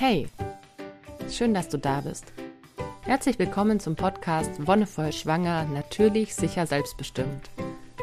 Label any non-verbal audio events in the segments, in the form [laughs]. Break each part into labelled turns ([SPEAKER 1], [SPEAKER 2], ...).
[SPEAKER 1] Hey, schön, dass du da bist. Herzlich willkommen zum Podcast Wonnevoll Schwanger, natürlich, sicher, selbstbestimmt.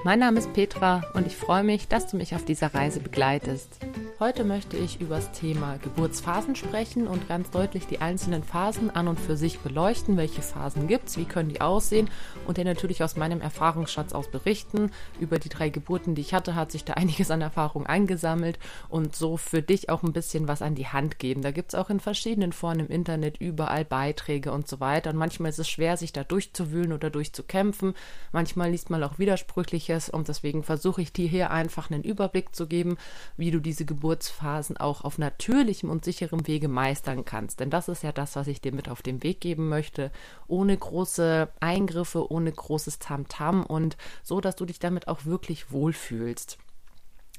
[SPEAKER 1] Mein Name ist Petra und ich freue mich, dass du mich auf dieser Reise begleitest. Heute möchte ich über das Thema Geburtsphasen sprechen und ganz deutlich die einzelnen Phasen an und für sich beleuchten. Welche Phasen gibt es, wie können die aussehen und dir natürlich aus meinem Erfahrungsschatz aus berichten. Über die drei Geburten, die ich hatte, hat sich da [laughs] einiges an Erfahrung eingesammelt und so für dich auch ein bisschen was an die Hand geben. Da gibt es auch in verschiedenen Foren im Internet überall Beiträge und so weiter. Und manchmal ist es schwer, sich da durchzuwühlen oder durchzukämpfen. Manchmal liest man auch Widersprüchliches und deswegen versuche ich dir hier einfach einen Überblick zu geben, wie du diese Geburt Geburtsphasen auch auf natürlichem und sicherem Wege meistern kannst. Denn das ist ja das, was ich dir mit auf den Weg geben möchte. Ohne große Eingriffe, ohne großes Tamtam -Tam und so, dass du dich damit auch wirklich wohlfühlst.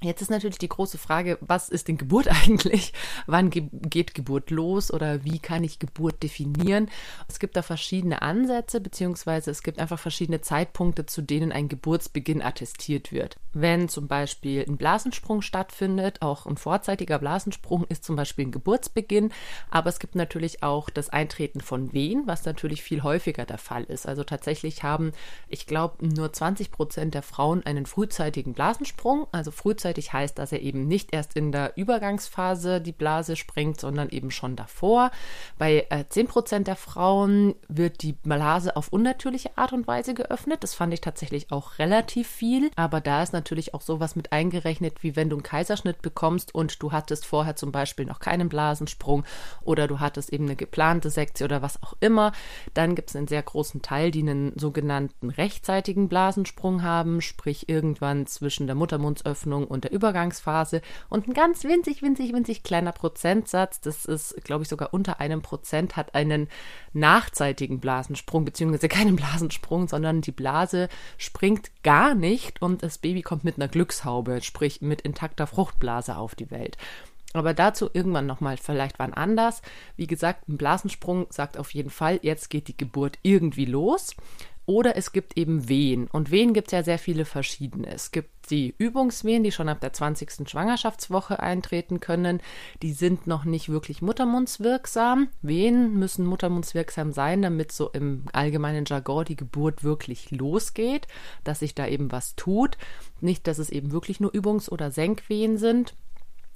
[SPEAKER 1] Jetzt ist natürlich die große Frage, was ist denn Geburt [laughs] eigentlich? Wann ge geht Geburt los oder wie kann ich Geburt definieren? Es gibt da verschiedene Ansätze, beziehungsweise es gibt einfach verschiedene Zeitpunkte, zu denen ein Geburtsbeginn attestiert wird. Wenn zum Beispiel ein Blasensprung stattfindet, auch ein vorzeitiger Blasensprung ist zum Beispiel ein Geburtsbeginn, aber es gibt natürlich auch das Eintreten von Wehen, was natürlich viel häufiger der Fall ist. Also tatsächlich haben, ich glaube, nur 20 Prozent der Frauen einen frühzeitigen Blasensprung, also frühzeitig frühzeitig heißt, dass er eben nicht erst in der Übergangsphase die Blase sprengt, sondern eben schon davor. Bei äh, 10% der Frauen wird die Blase auf unnatürliche Art und Weise geöffnet. Das fand ich tatsächlich auch relativ viel. Aber da ist natürlich auch sowas mit eingerechnet, wie wenn du einen Kaiserschnitt bekommst und du hattest vorher zum Beispiel noch keinen Blasensprung oder du hattest eben eine geplante Sektion oder was auch immer. Dann gibt es einen sehr großen Teil, die einen sogenannten rechtzeitigen Blasensprung haben, sprich irgendwann zwischen der Muttermundsöffnung und und der Übergangsphase und ein ganz winzig, winzig, winzig kleiner Prozentsatz, das ist, glaube ich, sogar unter einem Prozent, hat einen nachzeitigen Blasensprung, beziehungsweise keinen Blasensprung, sondern die Blase springt gar nicht und das Baby kommt mit einer Glückshaube, sprich mit intakter Fruchtblase auf die Welt. Aber dazu irgendwann nochmal vielleicht wann anders. Wie gesagt, ein Blasensprung sagt auf jeden Fall, jetzt geht die Geburt irgendwie los. Oder es gibt eben Wehen. Und Wehen gibt es ja sehr viele verschiedene. Es gibt die Übungswehen, die schon ab der 20. Schwangerschaftswoche eintreten können. Die sind noch nicht wirklich muttermundswirksam. Wehen müssen muttermundswirksam sein, damit so im allgemeinen Jargon die Geburt wirklich losgeht, dass sich da eben was tut. Nicht, dass es eben wirklich nur Übungs- oder Senkwehen sind.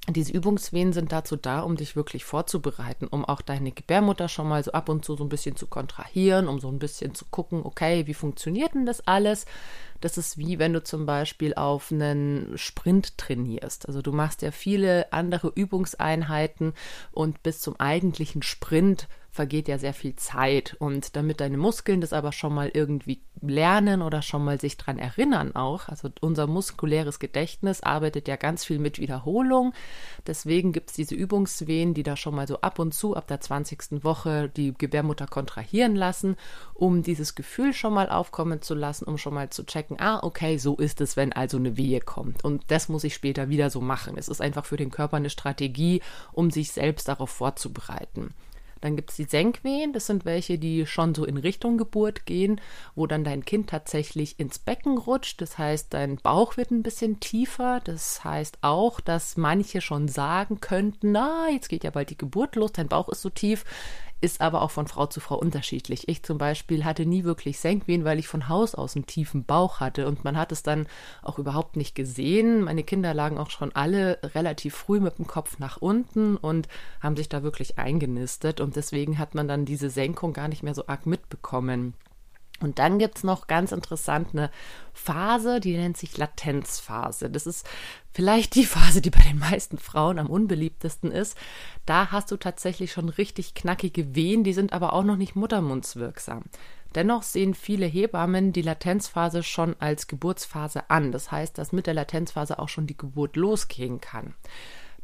[SPEAKER 1] Diese Übungswehen sind dazu da, um dich wirklich vorzubereiten, um auch deine Gebärmutter schon mal so ab und zu so ein bisschen zu kontrahieren, um so ein bisschen zu gucken, okay, wie funktioniert denn das alles? Das ist wie wenn du zum Beispiel auf einen Sprint trainierst. Also du machst ja viele andere Übungseinheiten und bis zum eigentlichen Sprint vergeht ja sehr viel Zeit. Und damit deine Muskeln das aber schon mal irgendwie lernen oder schon mal sich dran erinnern auch, also unser muskuläres Gedächtnis arbeitet ja ganz viel mit Wiederholung. Deswegen gibt es diese Übungswehen, die da schon mal so ab und zu ab der 20. Woche die Gebärmutter kontrahieren lassen, um dieses Gefühl schon mal aufkommen zu lassen, um schon mal zu checken, ah, okay, so ist es, wenn also eine Wehe kommt. Und das muss ich später wieder so machen. Es ist einfach für den Körper eine Strategie, um sich selbst darauf vorzubereiten. Dann gibt es die Senkwehen, das sind welche, die schon so in Richtung Geburt gehen, wo dann dein Kind tatsächlich ins Becken rutscht. Das heißt, dein Bauch wird ein bisschen tiefer. Das heißt auch, dass manche schon sagen könnten, na, jetzt geht ja bald die Geburt los, dein Bauch ist so tief ist aber auch von Frau zu Frau unterschiedlich. Ich zum Beispiel hatte nie wirklich Senkwehen, weil ich von Haus aus einen tiefen Bauch hatte und man hat es dann auch überhaupt nicht gesehen. Meine Kinder lagen auch schon alle relativ früh mit dem Kopf nach unten und haben sich da wirklich eingenistet und deswegen hat man dann diese Senkung gar nicht mehr so arg mitbekommen. Und dann gibt es noch ganz interessant eine Phase, die nennt sich Latenzphase. Das ist vielleicht die Phase, die bei den meisten Frauen am unbeliebtesten ist. Da hast du tatsächlich schon richtig knackige Wehen, die sind aber auch noch nicht muttermundswirksam. Dennoch sehen viele Hebammen die Latenzphase schon als Geburtsphase an. Das heißt, dass mit der Latenzphase auch schon die Geburt losgehen kann.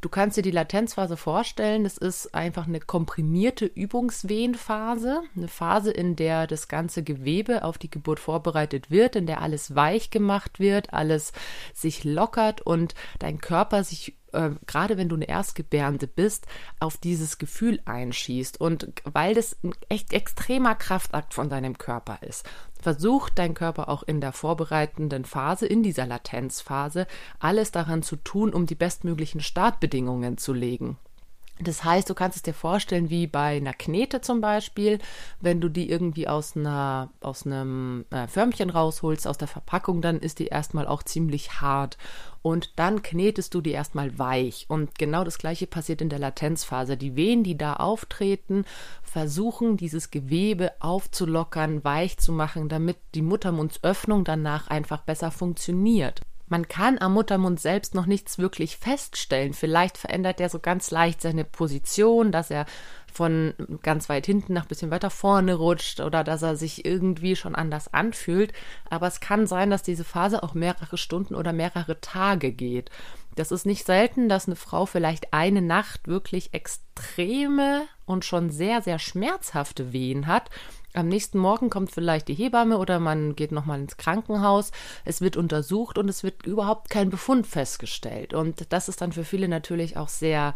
[SPEAKER 1] Du kannst dir die Latenzphase vorstellen, das ist einfach eine komprimierte Übungswehenphase, eine Phase, in der das ganze Gewebe auf die Geburt vorbereitet wird, in der alles weich gemacht wird, alles sich lockert und dein Körper sich äh, gerade wenn du eine Erstgebärende bist, auf dieses Gefühl einschießt. Und weil das ein echt extremer Kraftakt von deinem Körper ist, versucht dein Körper auch in der vorbereitenden Phase, in dieser Latenzphase, alles daran zu tun, um die bestmöglichen Startbedingungen zu legen. Das heißt, du kannst es dir vorstellen wie bei einer Knete zum Beispiel, wenn du die irgendwie aus einer aus einem äh, Förmchen rausholst aus der Verpackung, dann ist die erstmal auch ziemlich hart und dann knetest du die erstmal weich und genau das gleiche passiert in der Latenzphase. Die Wehen, die da auftreten, versuchen dieses Gewebe aufzulockern, weich zu machen, damit die Muttermundsöffnung danach einfach besser funktioniert. Man kann am Muttermund selbst noch nichts wirklich feststellen. Vielleicht verändert er so ganz leicht seine Position, dass er von ganz weit hinten nach bisschen weiter vorne rutscht oder dass er sich irgendwie schon anders anfühlt. Aber es kann sein, dass diese Phase auch mehrere Stunden oder mehrere Tage geht. Das ist nicht selten, dass eine Frau vielleicht eine Nacht wirklich extreme und schon sehr, sehr schmerzhafte Wehen hat am nächsten Morgen kommt vielleicht die Hebamme oder man geht nochmal ins Krankenhaus. Es wird untersucht und es wird überhaupt kein Befund festgestellt. Und das ist dann für viele natürlich auch sehr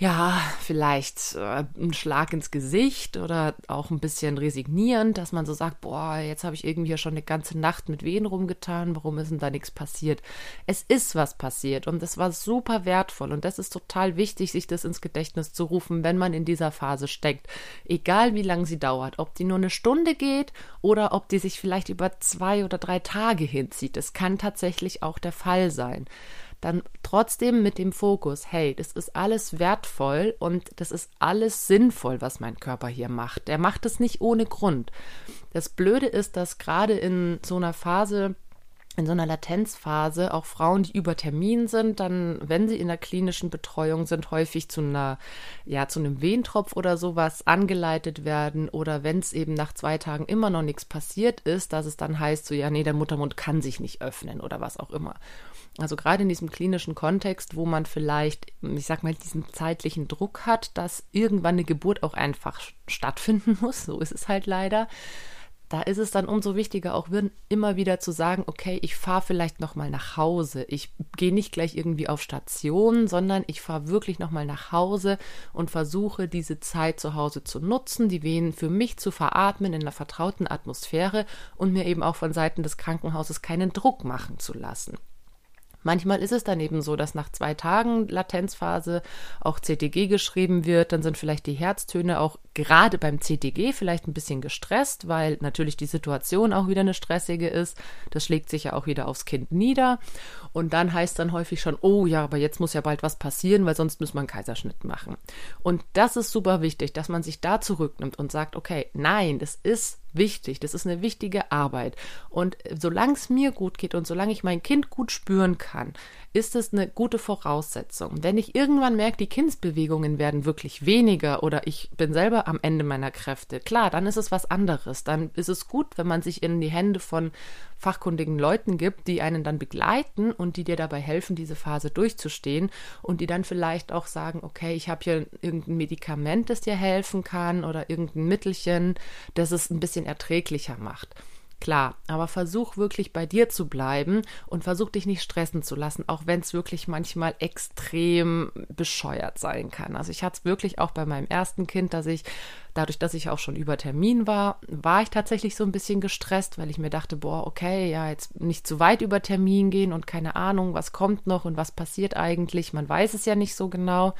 [SPEAKER 1] ja, vielleicht äh, ein Schlag ins Gesicht oder auch ein bisschen resignierend, dass man so sagt, boah, jetzt habe ich irgendwie schon eine ganze Nacht mit Wehen rumgetan, warum ist denn da nichts passiert? Es ist was passiert und es war super wertvoll und das ist total wichtig, sich das ins Gedächtnis zu rufen, wenn man in dieser Phase steckt. Egal wie lange sie dauert, ob die nur eine Stunde geht oder ob die sich vielleicht über zwei oder drei Tage hinzieht. Das kann tatsächlich auch der Fall sein dann trotzdem mit dem Fokus, hey, das ist alles wertvoll und das ist alles sinnvoll, was mein Körper hier macht. Der macht es nicht ohne Grund. Das Blöde ist, dass gerade in so einer Phase, in so einer Latenzphase auch Frauen, die über Termin sind, dann, wenn sie in der klinischen Betreuung sind, häufig zu einer, ja, zu einem Wehentropf oder sowas angeleitet werden oder wenn es eben nach zwei Tagen immer noch nichts passiert ist, dass es dann heißt, so, ja, nee, der Muttermund kann sich nicht öffnen oder was auch immer. Also gerade in diesem klinischen Kontext, wo man vielleicht, ich sag mal, diesen zeitlichen Druck hat, dass irgendwann eine Geburt auch einfach stattfinden muss, so ist es halt leider. Da ist es dann umso wichtiger, auch immer wieder zu sagen, okay, ich fahre vielleicht nochmal nach Hause. Ich gehe nicht gleich irgendwie auf Station, sondern ich fahre wirklich nochmal nach Hause und versuche diese Zeit zu Hause zu nutzen, die Venen für mich zu veratmen in einer vertrauten Atmosphäre und mir eben auch von Seiten des Krankenhauses keinen Druck machen zu lassen. Manchmal ist es dann eben so, dass nach zwei Tagen Latenzphase auch CTG geschrieben wird. Dann sind vielleicht die Herztöne auch gerade beim CTG vielleicht ein bisschen gestresst, weil natürlich die Situation auch wieder eine stressige ist. Das schlägt sich ja auch wieder aufs Kind nieder. Und dann heißt dann häufig schon, oh ja, aber jetzt muss ja bald was passieren, weil sonst muss man einen Kaiserschnitt machen. Und das ist super wichtig, dass man sich da zurücknimmt und sagt, okay, nein, das ist wichtig, das ist eine wichtige Arbeit. Und solange es mir gut geht und solange ich mein Kind gut spüren kann, ist es eine gute Voraussetzung. Wenn ich irgendwann merke, die Kindsbewegungen werden wirklich weniger oder ich bin selber am Ende meiner Kräfte, klar, dann ist es was anderes. Dann ist es gut, wenn man sich in die Hände von fachkundigen Leuten gibt, die einen dann begleiten und die dir dabei helfen, diese Phase durchzustehen und die dann vielleicht auch sagen, okay, ich habe hier irgendein Medikament, das dir helfen kann oder irgendein Mittelchen, das es ein bisschen erträglicher macht. Klar, aber versuch wirklich bei dir zu bleiben und versuch dich nicht stressen zu lassen, auch wenn es wirklich manchmal extrem bescheuert sein kann. Also ich hatte es wirklich auch bei meinem ersten Kind, dass ich, dadurch, dass ich auch schon über Termin war, war ich tatsächlich so ein bisschen gestresst, weil ich mir dachte, boah, okay, ja, jetzt nicht zu weit über Termin gehen und keine Ahnung, was kommt noch und was passiert eigentlich. Man weiß es ja nicht so genau.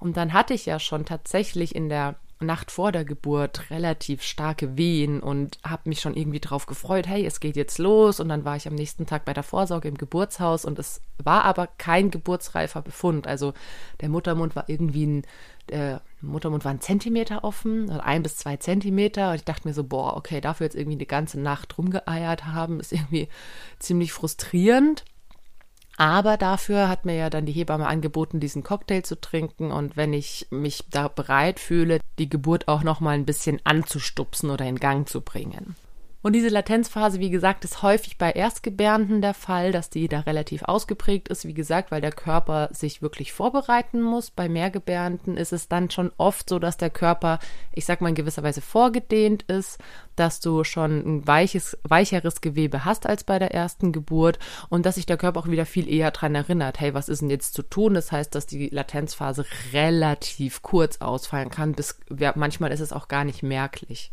[SPEAKER 1] Und dann hatte ich ja schon tatsächlich in der Nacht vor der Geburt relativ starke Wehen und habe mich schon irgendwie drauf gefreut, hey, es geht jetzt los. Und dann war ich am nächsten Tag bei der Vorsorge im Geburtshaus und es war aber kein geburtsreifer Befund. Also der Muttermund war irgendwie ein, der Muttermund war ein Zentimeter offen, ein bis zwei Zentimeter. Und ich dachte mir so, boah, okay, dafür jetzt irgendwie eine ganze Nacht rumgeeiert haben, ist irgendwie ziemlich frustrierend. Aber dafür hat mir ja dann die Hebamme angeboten, diesen Cocktail zu trinken. Und wenn ich mich da bereit fühle, die Geburt auch noch mal ein bisschen anzustupsen oder in Gang zu bringen. Und diese Latenzphase, wie gesagt, ist häufig bei Erstgebärenden der Fall, dass die da relativ ausgeprägt ist, wie gesagt, weil der Körper sich wirklich vorbereiten muss. Bei Mehrgebärenden ist es dann schon oft so, dass der Körper, ich sag mal, in gewisser Weise vorgedehnt ist, dass du schon ein weiches, weicheres Gewebe hast als bei der ersten Geburt und dass sich der Körper auch wieder viel eher dran erinnert, hey, was ist denn jetzt zu tun? Das heißt, dass die Latenzphase relativ kurz ausfallen kann, bis manchmal ist es auch gar nicht merklich.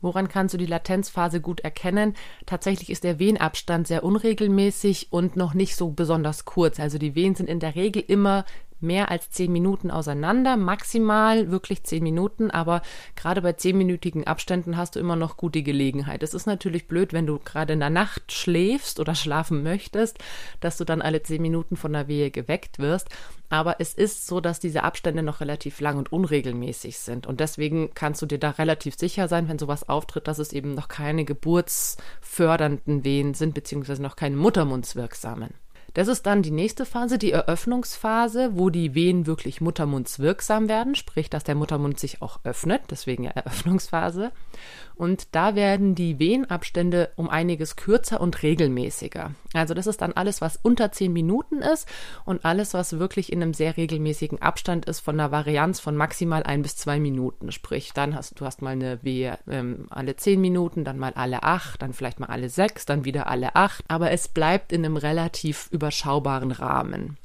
[SPEAKER 1] Woran kannst du die Latenzphase gut erkennen? Tatsächlich ist der Wehenabstand sehr unregelmäßig und noch nicht so besonders kurz. Also die Wehen sind in der Regel immer mehr als zehn Minuten auseinander, maximal wirklich zehn Minuten, aber gerade bei zehnminütigen Abständen hast du immer noch gute Gelegenheit. Es ist natürlich blöd, wenn du gerade in der Nacht schläfst oder schlafen möchtest, dass du dann alle zehn Minuten von der Wehe geweckt wirst. Aber es ist so, dass diese Abstände noch relativ lang und unregelmäßig sind. Und deswegen kannst du dir da relativ sicher sein, wenn sowas auftritt, dass es eben noch keine geburtsfördernden Wehen sind, beziehungsweise noch keine Muttermundswirksamen. Das ist dann die nächste Phase, die Eröffnungsphase, wo die Wehen wirklich muttermundswirksam werden, sprich, dass der Muttermund sich auch öffnet, deswegen ja Eröffnungsphase. Und da werden die Wehenabstände um einiges kürzer und regelmäßiger. Also das ist dann alles, was unter zehn Minuten ist und alles, was wirklich in einem sehr regelmäßigen Abstand ist von einer Varianz von maximal ein bis zwei Minuten. Sprich, dann hast du hast mal eine Wehe ähm, alle zehn Minuten, dann mal alle acht, dann vielleicht mal alle sechs, dann wieder alle acht. Aber es bleibt in einem relativ überschaubaren Rahmen.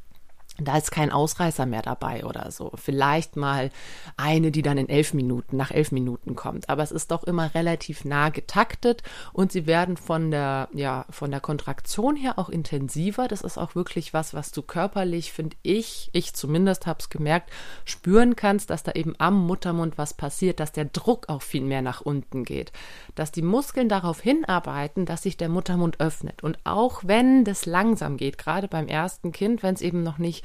[SPEAKER 1] Da ist kein Ausreißer mehr dabei oder so. Vielleicht mal eine, die dann in elf Minuten, nach elf Minuten kommt. Aber es ist doch immer relativ nah getaktet und sie werden von der, ja, von der Kontraktion her auch intensiver. Das ist auch wirklich was, was du körperlich, finde ich, ich zumindest habe es gemerkt, spüren kannst, dass da eben am Muttermund was passiert, dass der Druck auch viel mehr nach unten geht. Dass die Muskeln darauf hinarbeiten, dass sich der Muttermund öffnet. Und auch wenn das langsam geht, gerade beim ersten Kind, wenn es eben noch nicht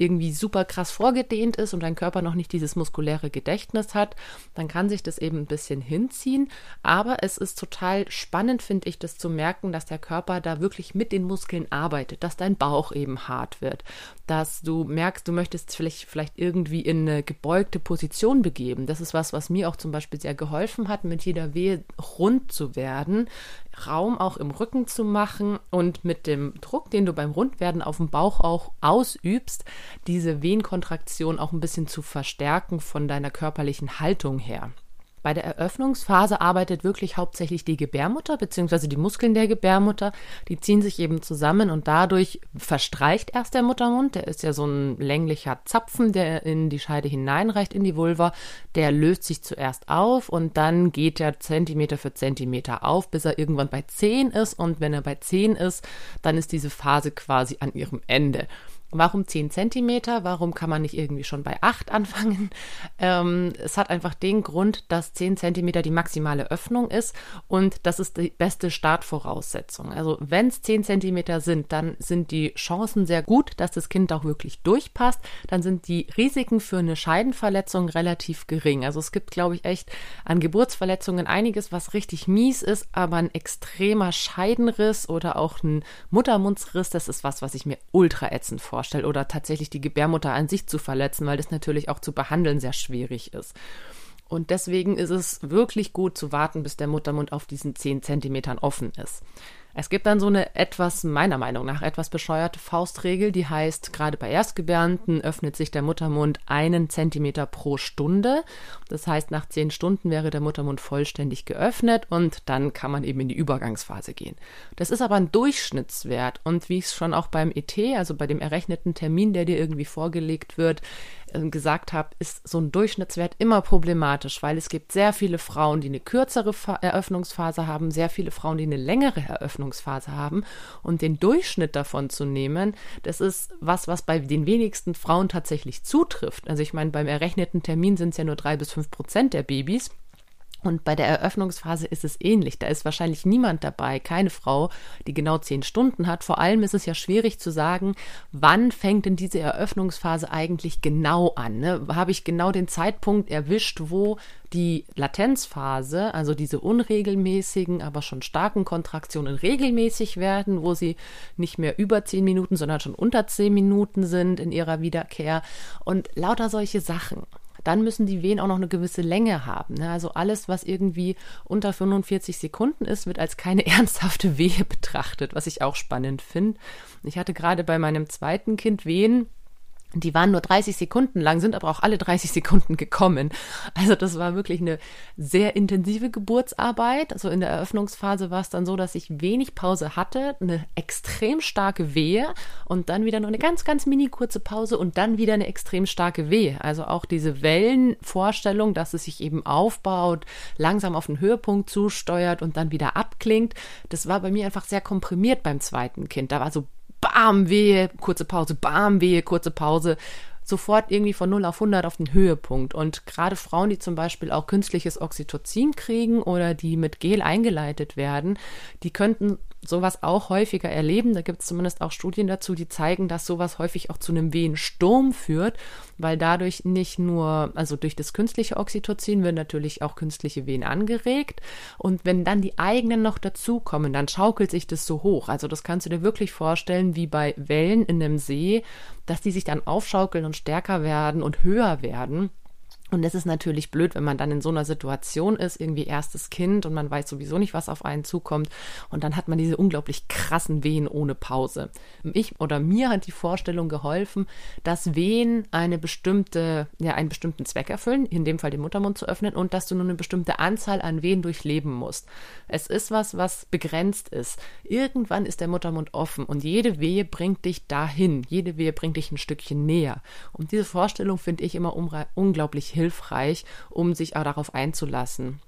[SPEAKER 1] irgendwie super krass vorgedehnt ist und dein Körper noch nicht dieses muskuläre Gedächtnis hat, dann kann sich das eben ein bisschen hinziehen. Aber es ist total spannend, finde ich, das zu merken, dass der Körper da wirklich mit den Muskeln arbeitet, dass dein Bauch eben hart wird, dass du merkst, du möchtest vielleicht, vielleicht irgendwie in eine gebeugte Position begeben. Das ist was, was mir auch zum Beispiel sehr geholfen hat, mit jeder Wehe rund zu werden, Raum auch im Rücken zu machen und mit dem Druck, den du beim Rundwerden auf dem Bauch auch ausübst, diese Wehenkontraktion auch ein bisschen zu verstärken von deiner körperlichen Haltung her. Bei der Eröffnungsphase arbeitet wirklich hauptsächlich die Gebärmutter bzw. die Muskeln der Gebärmutter. Die ziehen sich eben zusammen und dadurch verstreicht erst der Muttermund. Der ist ja so ein länglicher Zapfen, der in die Scheide hineinreicht in die Vulva. Der löst sich zuerst auf und dann geht er Zentimeter für Zentimeter auf, bis er irgendwann bei 10 ist. Und wenn er bei 10 ist, dann ist diese Phase quasi an ihrem Ende. Warum 10 Zentimeter? Warum kann man nicht irgendwie schon bei 8 anfangen? [laughs] Ähm, es hat einfach den Grund, dass 10 Zentimeter die maximale Öffnung ist und das ist die beste Startvoraussetzung. Also wenn es 10 Zentimeter sind, dann sind die Chancen sehr gut, dass das Kind auch wirklich durchpasst. Dann sind die Risiken für eine Scheidenverletzung relativ gering. Also es gibt, glaube ich, echt an Geburtsverletzungen einiges, was richtig mies ist, aber ein extremer Scheidenriss oder auch ein Muttermundsriss, das ist was, was ich mir ultra ätzend vorstelle vorstelle oder tatsächlich die Gebärmutter an sich zu verletzen, weil das natürlich auch zu behandeln sehr schwierig ist. Und deswegen ist es wirklich gut zu warten, bis der Muttermund auf diesen 10 Zentimetern offen ist. Es gibt dann so eine etwas, meiner Meinung nach, etwas bescheuerte Faustregel, die heißt, gerade bei Erstgebärenden öffnet sich der Muttermund einen Zentimeter pro Stunde. Das heißt, nach zehn Stunden wäre der Muttermund vollständig geöffnet und dann kann man eben in die Übergangsphase gehen. Das ist aber ein Durchschnittswert und wie ich es schon auch beim ET, also bei dem errechneten Termin, der dir irgendwie vorgelegt wird, äh, gesagt habe, ist so ein Durchschnittswert immer problematisch, weil es gibt sehr viele Frauen, die eine kürzere Eröffnungsphase haben, sehr viele Frauen, die eine längere Eröffnungsphase haben. Und den Durchschnitt davon zu nehmen, das ist was, was bei den wenigsten Frauen tatsächlich zutrifft. Also ich meine, beim errechneten Termin sind es ja nur drei bis fünf Prozent der Babys. Und bei der Eröffnungsphase ist es ähnlich. Da ist wahrscheinlich niemand dabei, keine Frau, die genau zehn Stunden hat. Vor allem ist es ja schwierig zu sagen, wann fängt denn diese Eröffnungsphase eigentlich genau an? Ne? Habe ich genau den Zeitpunkt erwischt, wo die Latenzphase, also diese unregelmäßigen, aber schon starken Kontraktionen regelmäßig werden, wo sie nicht mehr über zehn Minuten, sondern schon unter zehn Minuten sind in ihrer Wiederkehr und lauter solche Sachen dann müssen die Wehen auch noch eine gewisse Länge haben. Ne? Also alles, was irgendwie unter 45 Sekunden ist, wird als keine [laughs] ernsthafte Wehe betrachtet, was ich auch spannend finde. Ich hatte gerade bei meinem zweiten Kind Wehen, die waren nur 30 Sekunden lang, sind aber auch alle 30 Sekunden gekommen. Also das war wirklich eine sehr intensive Geburtsarbeit. Also in der Eröffnungsphase war es dann so, dass ich wenig Pause hatte, eine extrem starke Wehe und dann wieder nur eine ganz, ganz mini kurze Pause und dann wieder eine extrem starke Wehe. Also auch diese Wellenvorstellung, dass es sich eben aufbaut, langsam auf den Höhepunkt zusteuert und dann wieder abklingt. Das war bei mir einfach sehr komprimiert beim zweiten Kind. Da war so bam, wehe, kurze Pause, bam, wehe, kurze Pause. sofort irgendwie von 0 auf 100 auf den Höhepunkt. Und gerade Frauen, die zum Beispiel auch künstliches Oxytocin kriegen oder die mit Gel eingeleitet werden, die könnten sowas auch häufiger erleben. Da gibt es zumindest auch Studien dazu, die zeigen, dass sowas häufig auch zu einem Wehensturm führt, weil dadurch nicht nur, also durch das künstliche Oxytocin werden natürlich auch künstliche Wehen angeregt. Und wenn dann die eigenen noch dazukommen, dann schaukelt sich das so hoch. Also das kannst du dir wirklich vorstellen, wie bei Wellen in einem See, dass die sich dann aufschaukeln und stärker werden und höher werden. Und es ist natürlich blöd, wenn man dann in so einer Situation ist, irgendwie erstes Kind und man weiß sowieso nicht, was auf einen zukommt. Und dann hat man diese unglaublich krassen Wehen ohne Pause. Ich oder mir hat die Vorstellung geholfen, dass Wehen eine bestimmte, ja, einen bestimmten Zweck erfüllen, in dem Fall den Muttermund zu öffnen und dass du nur eine bestimmte Anzahl an Wehen durchleben musst. Es ist was, was begrenzt ist. Irgendwann ist der Muttermund offen und jede Wehe bringt dich dahin. Jede Wehe bringt dich ein Stückchen näher. Und diese Vorstellung finde ich immer unglaublich hilfreich hilfreich, um sich auch darauf einzulassen.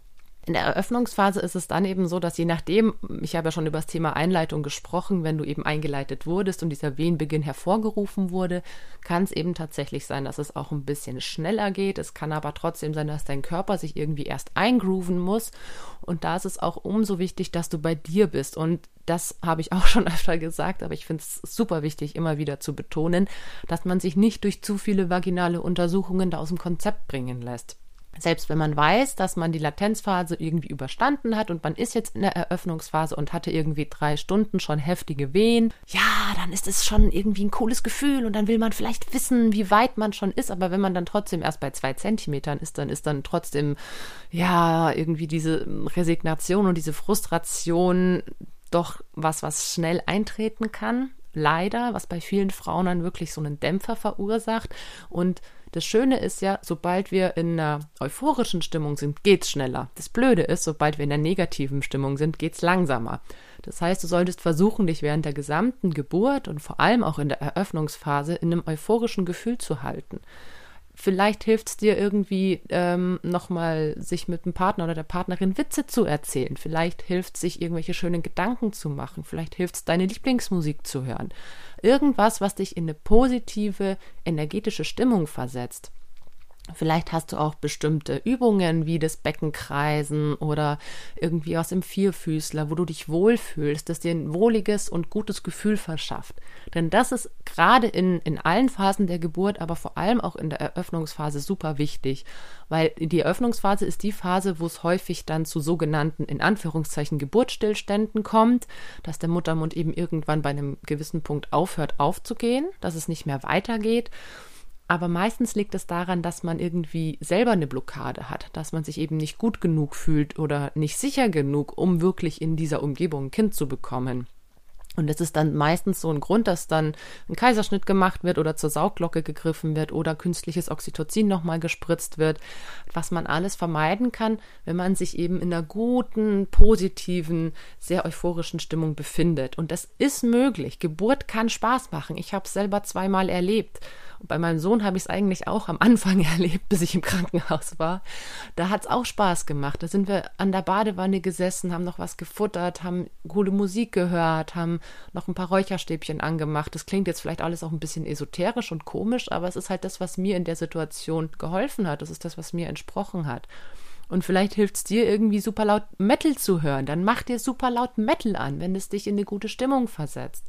[SPEAKER 1] In der Eröffnungsphase ist es dann eben so, dass je nachdem, ich habe ja schon über das Thema Einleitung gesprochen, wenn du eben eingeleitet wurdest und dieser Wehenbeginn hervorgerufen wurde, kann es eben tatsächlich sein, dass es auch ein bisschen schneller geht. Es kann aber trotzdem sein, dass dein Körper sich irgendwie erst eingrooven muss. Und da ist es auch umso wichtig, dass du bei dir bist. Und das habe ich auch [laughs] schon öfter gesagt, aber ich finde es super wichtig, immer wieder zu betonen, dass man sich nicht durch zu viele vaginale Untersuchungen da aus dem Konzept bringen lässt. Selbst wenn man weiß, dass man die Latenzphase irgendwie überstanden hat und man ist jetzt in der Eröffnungsphase und hatte irgendwie drei Stunden schon heftige Wehen, ja, dann ist es schon irgendwie ein cooles Gefühl und dann will man vielleicht wissen, wie weit man schon ist. Aber wenn man dann trotzdem erst bei zwei Zentimetern ist, dann ist dann trotzdem, ja, irgendwie diese Resignation und diese Frustration doch was, was schnell eintreten kann. Leider, was bei vielen Frauen dann wirklich so einen Dämpfer verursacht und das Schöne ist ja, sobald wir in einer euphorischen Stimmung sind, geht's schneller. Das Blöde ist, sobald wir in einer negativen Stimmung sind, geht's langsamer. Das heißt, du solltest versuchen, dich während der gesamten Geburt und vor allem auch in der Eröffnungsphase in einem euphorischen Gefühl zu halten. Vielleicht hilft es dir irgendwie ähm, nochmal, sich mit dem Partner oder der Partnerin Witze zu erzählen. Vielleicht hilft es, sich irgendwelche schönen Gedanken zu machen. Vielleicht hilft es, deine Lieblingsmusik zu hören. Irgendwas, was dich in eine positive, energetische Stimmung versetzt. Vielleicht hast du auch bestimmte Übungen wie das Beckenkreisen oder irgendwie aus dem Vierfüßler, wo du dich wohlfühlst, das dir ein wohliges und gutes Gefühl verschafft. Denn das ist gerade in, in allen Phasen der Geburt, aber vor allem auch in der Eröffnungsphase super wichtig, weil die Eröffnungsphase ist die Phase, wo es häufig dann zu sogenannten, in Anführungszeichen, Geburtsstillständen kommt, dass der Muttermund eben irgendwann bei einem gewissen Punkt aufhört aufzugehen, dass es nicht mehr weitergeht. Aber meistens liegt es daran, dass man irgendwie selber eine Blockade hat, dass man sich eben nicht gut genug fühlt oder nicht sicher genug, um wirklich in dieser Umgebung ein Kind zu bekommen. Und es ist dann meistens so ein Grund, dass dann ein Kaiserschnitt gemacht wird oder zur Saugglocke gegriffen wird oder künstliches Oxytocin nochmal gespritzt wird, was man alles vermeiden kann, wenn man sich eben in einer guten, positiven, sehr euphorischen Stimmung befindet. Und das ist möglich. Geburt kann Spaß machen. Ich habe es selber zweimal erlebt. Bei meinem Sohn habe ich es eigentlich auch am Anfang [laughs] erlebt, bis ich im Krankenhaus war. Da hat es auch Spaß gemacht. Da sind wir an der Badewanne gesessen, haben noch was gefuttert, haben coole Musik gehört, haben noch ein paar Räucherstäbchen angemacht. Das klingt jetzt vielleicht alles auch ein bisschen esoterisch und komisch, aber es ist halt das, was mir in der Situation geholfen hat. Das ist das, was mir entsprochen hat. Und vielleicht hilft es dir irgendwie super laut Metal zu hören. Dann mach dir super laut Metal an, wenn es dich in eine gute Stimmung versetzt.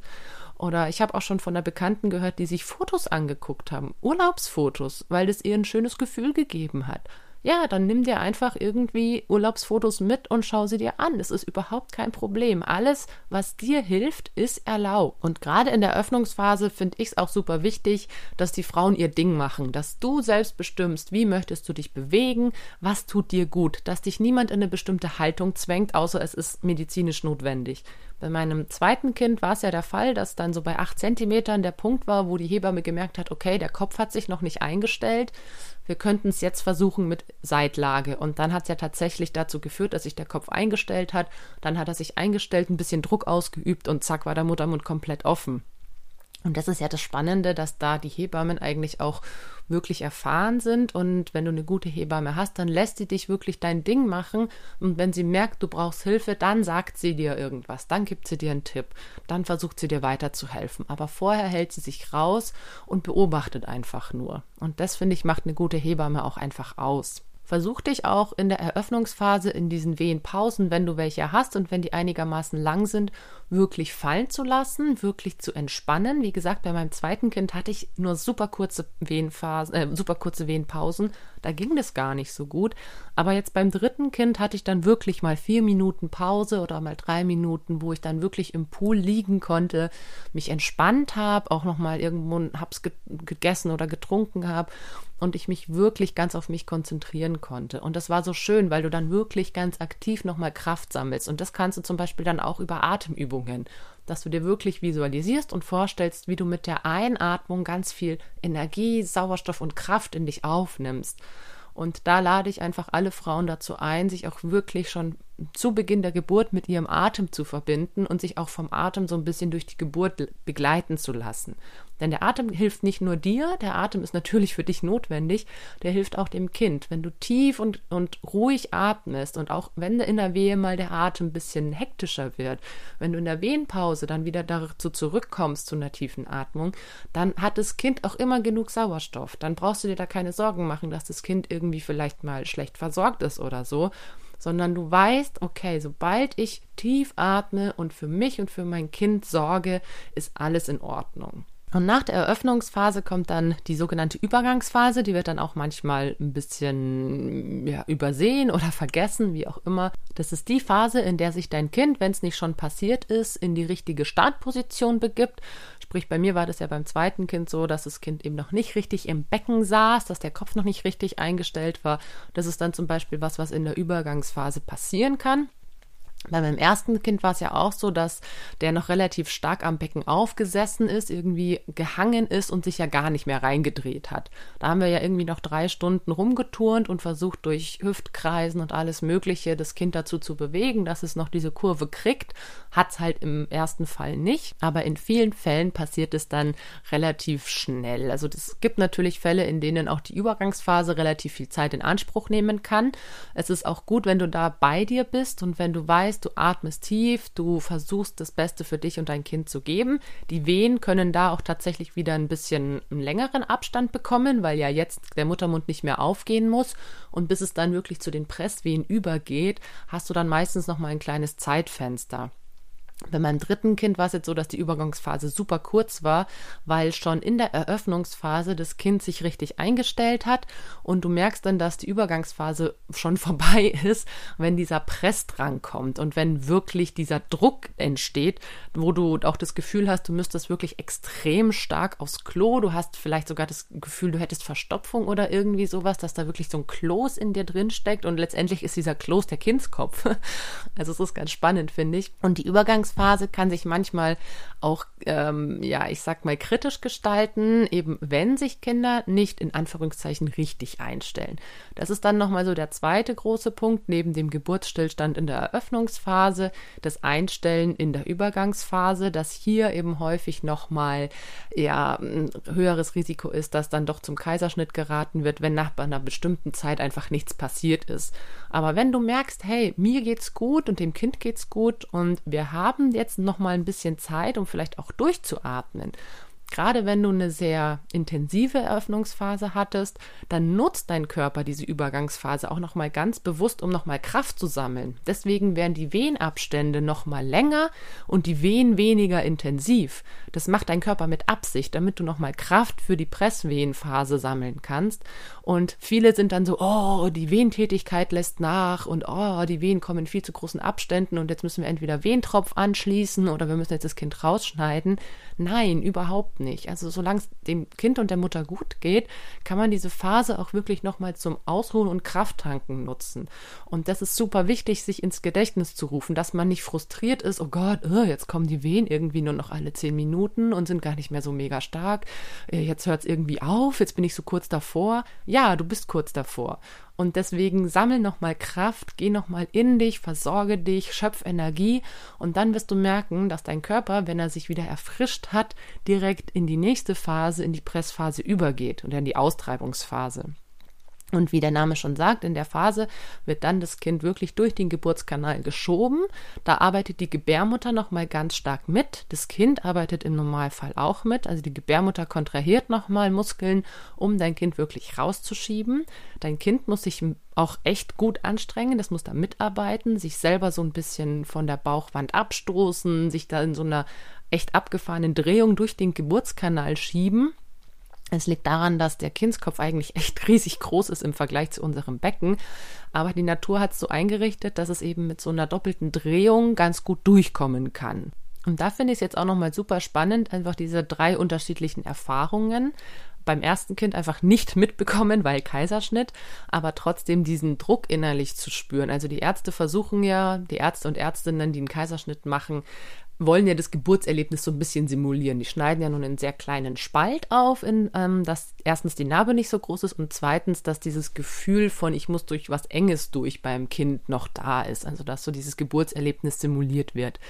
[SPEAKER 1] Oder ich habe auch schon von einer Bekannten gehört, die sich Fotos angeguckt haben, Urlaubsfotos, weil es ihr ein schönes Gefühl gegeben hat ja, dann nimm dir einfach irgendwie Urlaubsfotos mit und schau sie dir an. Das ist überhaupt kein Problem. Alles, was dir hilft, ist erlaubt. Und gerade in der Öffnungsphase finde ich es auch super wichtig, dass die Frauen ihr Ding machen, dass du selbst bestimmst, wie möchtest du dich bewegen, was tut dir gut, dass dich niemand in eine bestimmte Haltung zwängt, außer es ist medizinisch notwendig. Bei meinem zweiten Kind war es ja der Fall, dass dann so bei acht Zentimetern der Punkt war, wo die Hebamme gemerkt hat, okay, der Kopf hat sich noch nicht eingestellt wir könnten es jetzt versuchen mit Seitlage. Und dann hat es ja tatsächlich dazu geführt, dass sich der Kopf eingestellt hat. Dann hat er sich eingestellt, ein bisschen Druck ausgeübt und zack war der Muttermund komplett offen. Und das ist ja das Spannende, dass da die Hebammen eigentlich auch wirklich erfahren sind. Und wenn du eine gute Hebamme hast, dann lässt sie dich wirklich dein Ding machen. Und wenn sie merkt, du brauchst Hilfe, dann sagt sie dir irgendwas. Dann gibt sie dir einen Tipp. Dann versucht sie dir weiterzuhelfen. Aber vorher hält sie sich raus und beobachtet einfach nur. Und das, finde ich, macht eine gute Hebamme auch einfach aus. Versuch dich auch in der Eröffnungsphase in diesen Wehenpausen, wenn du welche hast und wenn die einigermaßen lang sind, wirklich fallen zu lassen, wirklich zu entspannen. Wie gesagt, bei meinem zweiten Kind hatte ich nur super kurze Wehenphasen, äh, super kurze Wehenpausen. Da ging das gar nicht so gut. Aber jetzt beim dritten Kind hatte ich dann wirklich mal vier Minuten Pause oder mal drei Minuten, wo ich dann wirklich im Pool liegen konnte, mich entspannt habe, auch noch mal irgendwo hab's gegessen oder getrunken habe und ich mich wirklich ganz auf mich konzentrieren konnte. Und das war so schön, weil du dann wirklich ganz aktiv nochmal Kraft sammelst. Und das kannst du zum Beispiel dann auch über Atemübungen, dass du dir wirklich visualisierst und vorstellst, wie du mit der Einatmung ganz viel Energie, Sauerstoff und Kraft in dich aufnimmst. Und da lade ich einfach alle Frauen dazu ein, sich auch wirklich schon zu Beginn der Geburt mit ihrem Atem zu verbinden und sich auch vom Atem so ein bisschen durch die Geburt begleiten zu lassen. Denn der Atem hilft nicht nur dir, der Atem ist natürlich für dich notwendig, der hilft auch dem Kind. Wenn du tief und, und ruhig atmest und auch wenn in der Wehe mal der Atem ein bisschen hektischer wird, wenn du in der Wehenpause dann wieder dazu zurückkommst zu einer tiefen Atmung, dann hat das Kind auch immer genug Sauerstoff. Dann brauchst du dir da keine Sorgen machen, dass das Kind irgendwie vielleicht mal schlecht versorgt ist oder so sondern du weißt, okay, sobald ich tief atme und für mich und für mein Kind sorge, ist alles in Ordnung. Und nach der Eröffnungsphase kommt dann die sogenannte Übergangsphase. Die wird dann auch manchmal ein bisschen ja, übersehen oder vergessen, wie auch immer. Das ist die Phase, in der sich dein Kind, wenn es nicht schon passiert ist, in die richtige Startposition begibt. Sprich, bei mir war das ja beim zweiten Kind so, dass das Kind eben noch nicht richtig im Becken saß, dass der Kopf noch nicht richtig eingestellt war. Das ist dann zum Beispiel was, was in der Übergangsphase passieren kann. Bei meinem ersten Kind war es ja auch so, dass der noch relativ stark am Becken aufgesessen ist, irgendwie gehangen ist und sich ja gar nicht mehr reingedreht hat. Da haben wir ja irgendwie noch drei Stunden rumgeturnt und versucht durch Hüftkreisen und alles Mögliche das Kind dazu zu bewegen, dass es noch diese Kurve kriegt. Hat es halt im ersten Fall nicht, aber in vielen Fällen passiert es dann relativ schnell. Also es gibt natürlich Fälle, in denen auch die Übergangsphase relativ viel Zeit in Anspruch nehmen kann. Es ist auch gut, wenn du da bei dir bist und wenn du weißt, heißt, du atmest tief, du versuchst das Beste für dich und dein Kind zu geben. Die Wehen können da auch tatsächlich wieder ein bisschen einen längeren Abstand bekommen, weil ja jetzt der Muttermund nicht mehr aufgehen muss. Und bis es dann wirklich zu den Presswehen übergeht, hast du dann meistens noch mal ein kleines Zeitfenster. Bei meinem dritten Kind war es jetzt so, dass die Übergangsphase super kurz war, weil schon in der Eröffnungsphase das Kind sich richtig eingestellt hat und du merkst dann, dass die Übergangsphase schon [laughs] vorbei ist, wenn dieser Pressdrang kommt und wenn wirklich dieser Druck entsteht, wo du auch das Gefühl hast, du müsstest wirklich extrem stark aufs Klo, du hast vielleicht sogar das Gefühl, du hättest Verstopfung oder irgendwie sowas, dass da wirklich so ein Kloß in dir drin steckt und letztendlich ist dieser Kloß der Kindskopf. [laughs] Also es ist ganz spannend, finde ich. Und die Übergangs Übergangsphase kann sich manchmal auch, ähm, ja, ich sag mal, kritisch gestalten, eben wenn sich Kinder nicht in Anführungszeichen richtig einstellen. Das ist dann nochmal so der zweite große Punkt, neben dem Geburtsstillstand in der Eröffnungsphase, das Einstellen in der Übergangsphase, dass hier eben häufig nochmal ja, ein höheres Risiko ist, dass dann doch zum Kaiserschnitt geraten wird, wenn nach einer bestimmten Zeit einfach nichts passiert ist. Aber wenn du merkst, hey, mir geht's gut und dem Kind geht's gut und wir haben jetzt noch mal ein bisschen Zeit, um vielleicht auch durchzuatmen Gerade wenn du eine sehr intensive Eröffnungsphase hattest, dann nutzt dein Körper diese Übergangsphase auch nochmal ganz bewusst, um nochmal Kraft zu sammeln. Deswegen werden die Wehenabstände nochmal länger und die Wehen weniger intensiv. Das macht dein Körper mit Absicht, damit du nochmal Kraft für die Presswehenphase sammeln kannst. Und viele sind dann so, oh, die Wehentätigkeit lässt nach und oh, die Wehen kommen in viel zu großen Abständen und jetzt müssen wir entweder Wehentropf anschließen oder wir müssen jetzt das Kind rausschneiden. Nein, überhaupt nicht. Also solange es dem Kind und der Mutter gut geht, kann man diese Phase auch wirklich nochmal zum Ausruhen und Krafttanken nutzen. Und das ist super wichtig, sich ins Gedächtnis zu rufen, dass man nicht frustriert ist, oh Gott, oh, jetzt kommen die Wehen irgendwie nur noch alle zehn Minuten und sind gar nicht mehr so mega stark. Äh, jetzt hört es irgendwie auf, jetzt bin ich so kurz davor. Ja, du bist kurz davor. Und deswegen sammel nochmal Kraft, geh nochmal in dich, versorge dich, schöpf Energie und dann wirst du merken, dass dein Körper, wenn er sich wieder erfrischt hat, direkt in die nächste Phase, in die Pressphase übergeht und in die Austreibungsphase. Und wie der Name schon sagt, in der Phase wird dann das Kind wirklich durch den Geburtskanal geschoben. Da arbeitet die Gebärmutter nochmal ganz stark mit. Das Kind arbeitet im Normalfall auch mit. Also die Gebärmutter kontrahiert nochmal Muskeln, um dein Kind wirklich rauszuschieben. Dein Kind muss sich auch echt gut anstrengen. Das muss da mitarbeiten, sich selber so ein bisschen von der Bauchwand abstoßen, sich da in so einer echt abgefahrenen Drehung durch den Geburtskanal schieben es liegt daran, dass der Kindskopf eigentlich echt [laughs] riesig groß ist im Vergleich zu unserem Becken. Aber die Natur hat es so eingerichtet, dass es eben mit so einer doppelten Drehung ganz gut durchkommen kann. Und da finde ich es jetzt auch nochmal super spannend, einfach diese drei unterschiedlichen Erfahrungen. Beim ersten Kind einfach nicht [laughs] mitbekommen, weil Kaiserschnitt, aber trotzdem diesen Druck innerlich zu spüren. Also die Ärzte versuchen ja, die Ärzte und Ärztinnen, die einen Kaiserschnitt machen, wollen ja das Geburtserlebnis so ein bisschen simulieren. Die schneiden ja nun einen sehr kleinen Spalt auf, in, ähm, dass erstens die Narbe nicht so groß ist und zweitens, dass dieses Gefühl von ich muss durch was Enges durch beim Kind noch da ist. Also dass so dieses Geburtserlebnis simuliert wird.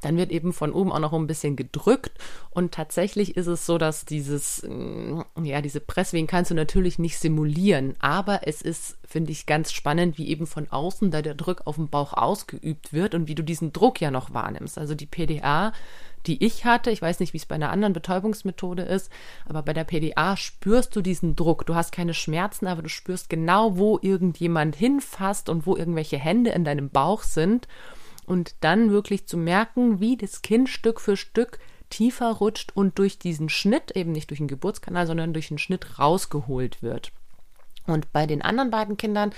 [SPEAKER 1] Dann wird eben von oben auch noch ein bisschen gedrückt und tatsächlich ist es so, dass dieses, mm, ja, diese Presswehen kannst du natürlich nicht simulieren, aber es ist, finde ich, ganz spannend, wie eben von außen da der Druck auf den Bauch ausgeübt wird und wie du diesen Druck ja noch wahrnimmst. Also die PDA, die ich hatte, ich weiß nicht, wie es bei einer anderen Betäubungsmethode ist, aber bei der PDA spürst du diesen Druck. Du hast keine Schmerzen, aber du spürst genau, wo irgendjemand hinfasst und wo irgendwelche Hände in deinem Bauch sind und dann wirklich zu merken, wie das Kind Stück für Stück tiefer rutscht und durch diesen Schnitt, eben nicht durch den Geburtskanal, sondern durch den Schnitt rausgeholt wird. Und bei den anderen beiden Kindern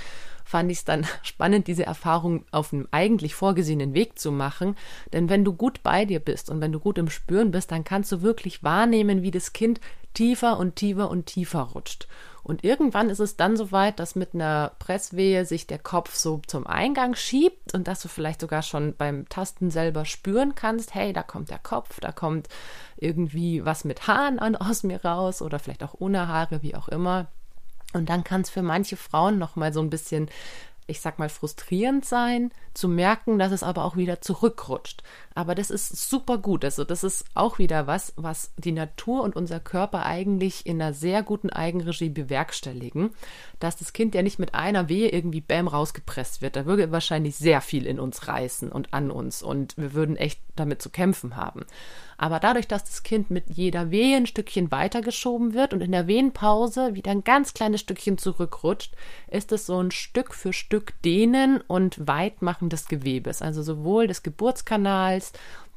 [SPEAKER 1] fand ich es dann [laughs] spannend, diese Erfahrung auf einem eigentlich vorgesehenen Weg zu machen. Denn wenn du gut bei dir bist und wenn du gut im Spüren bist, dann kannst du wirklich wahrnehmen, wie das Kind tiefer und tiefer und tiefer rutscht. Und irgendwann ist es dann so weit, dass mit einer Presswehe sich der Kopf so zum Eingang schiebt und dass du vielleicht sogar schon beim Tasten selber spüren kannst, hey, da kommt der Kopf, da kommt irgendwie was mit Haaren an, aus mir raus oder vielleicht auch ohne Haare, wie auch immer. Und dann kann es für manche Frauen noch mal so ein bisschen ich sag mal, frustrierend sein, zu merken, dass es aber auch wieder zurückrutscht. Aber das ist super gut. Also, das ist auch wieder was, was die Natur und unser Körper eigentlich in einer sehr guten Eigenregie bewerkstelligen, dass das Kind ja nicht mit einer Wehe irgendwie bäm rausgepresst wird. Da würde wahrscheinlich sehr viel in uns reißen und an uns und wir würden echt damit zu kämpfen haben. Aber dadurch, dass das Kind mit jeder Wehe ein Stückchen weitergeschoben wird und in der Wehenpause wieder ein ganz kleines Stückchen zurückrutscht, ist es so ein Stück für Stück Dehnen und Weitmachen des Gewebes. Also sowohl des Geburtskanals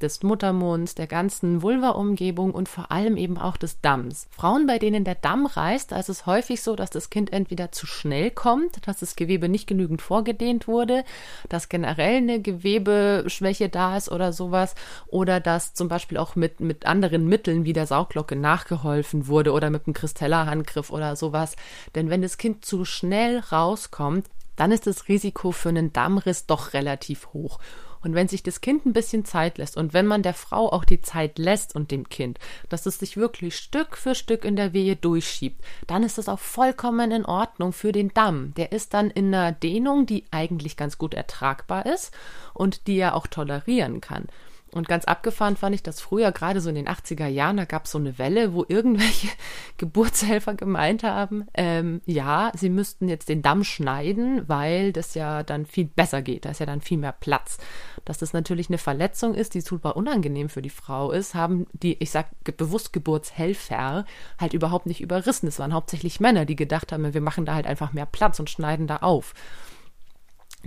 [SPEAKER 1] des Muttermunds, der ganzen Vulva-Umgebung und vor allem eben auch des Damms. Frauen, bei denen der Damm reißt, da ist es häufig so, dass das Kind entweder zu schnell kommt, dass das Gewebe nicht genügend vorgedehnt wurde, dass generell eine Gewebeschwäche da ist oder sowas, oder dass zum Beispiel auch mit, mit anderen Mitteln wie der Sauglocke nachgeholfen wurde oder mit einem Kristella-Handgriff oder sowas. Denn wenn das Kind zu schnell rauskommt, dann ist das Risiko für einen Dammriss doch relativ hoch. Und wenn sich das Kind ein bisschen Zeit lässt und wenn man der Frau auch die Zeit lässt und dem Kind, dass es sich wirklich Stück für Stück in der Wehe durchschiebt, dann ist das auch vollkommen in Ordnung für den Damm. Der ist dann in einer Dehnung, die eigentlich ganz gut ertragbar ist und die er auch tolerieren kann. Und ganz abgefahren fand ich das früher, gerade so in den 80er Jahren, da gab es so eine Welle, wo irgendwelche [laughs] Geburtshelfer gemeint haben, ähm, ja, sie müssten jetzt den Damm schneiden, weil das ja dann viel besser geht, da ist ja dann viel mehr Platz. Dass das natürlich eine Verletzung ist, die super unangenehm für die Frau ist, haben die, ich sag bewusst Geburtshelfer, halt überhaupt nicht überrissen. Es waren hauptsächlich Männer, die gedacht haben, wir machen da halt einfach mehr Platz und schneiden da auf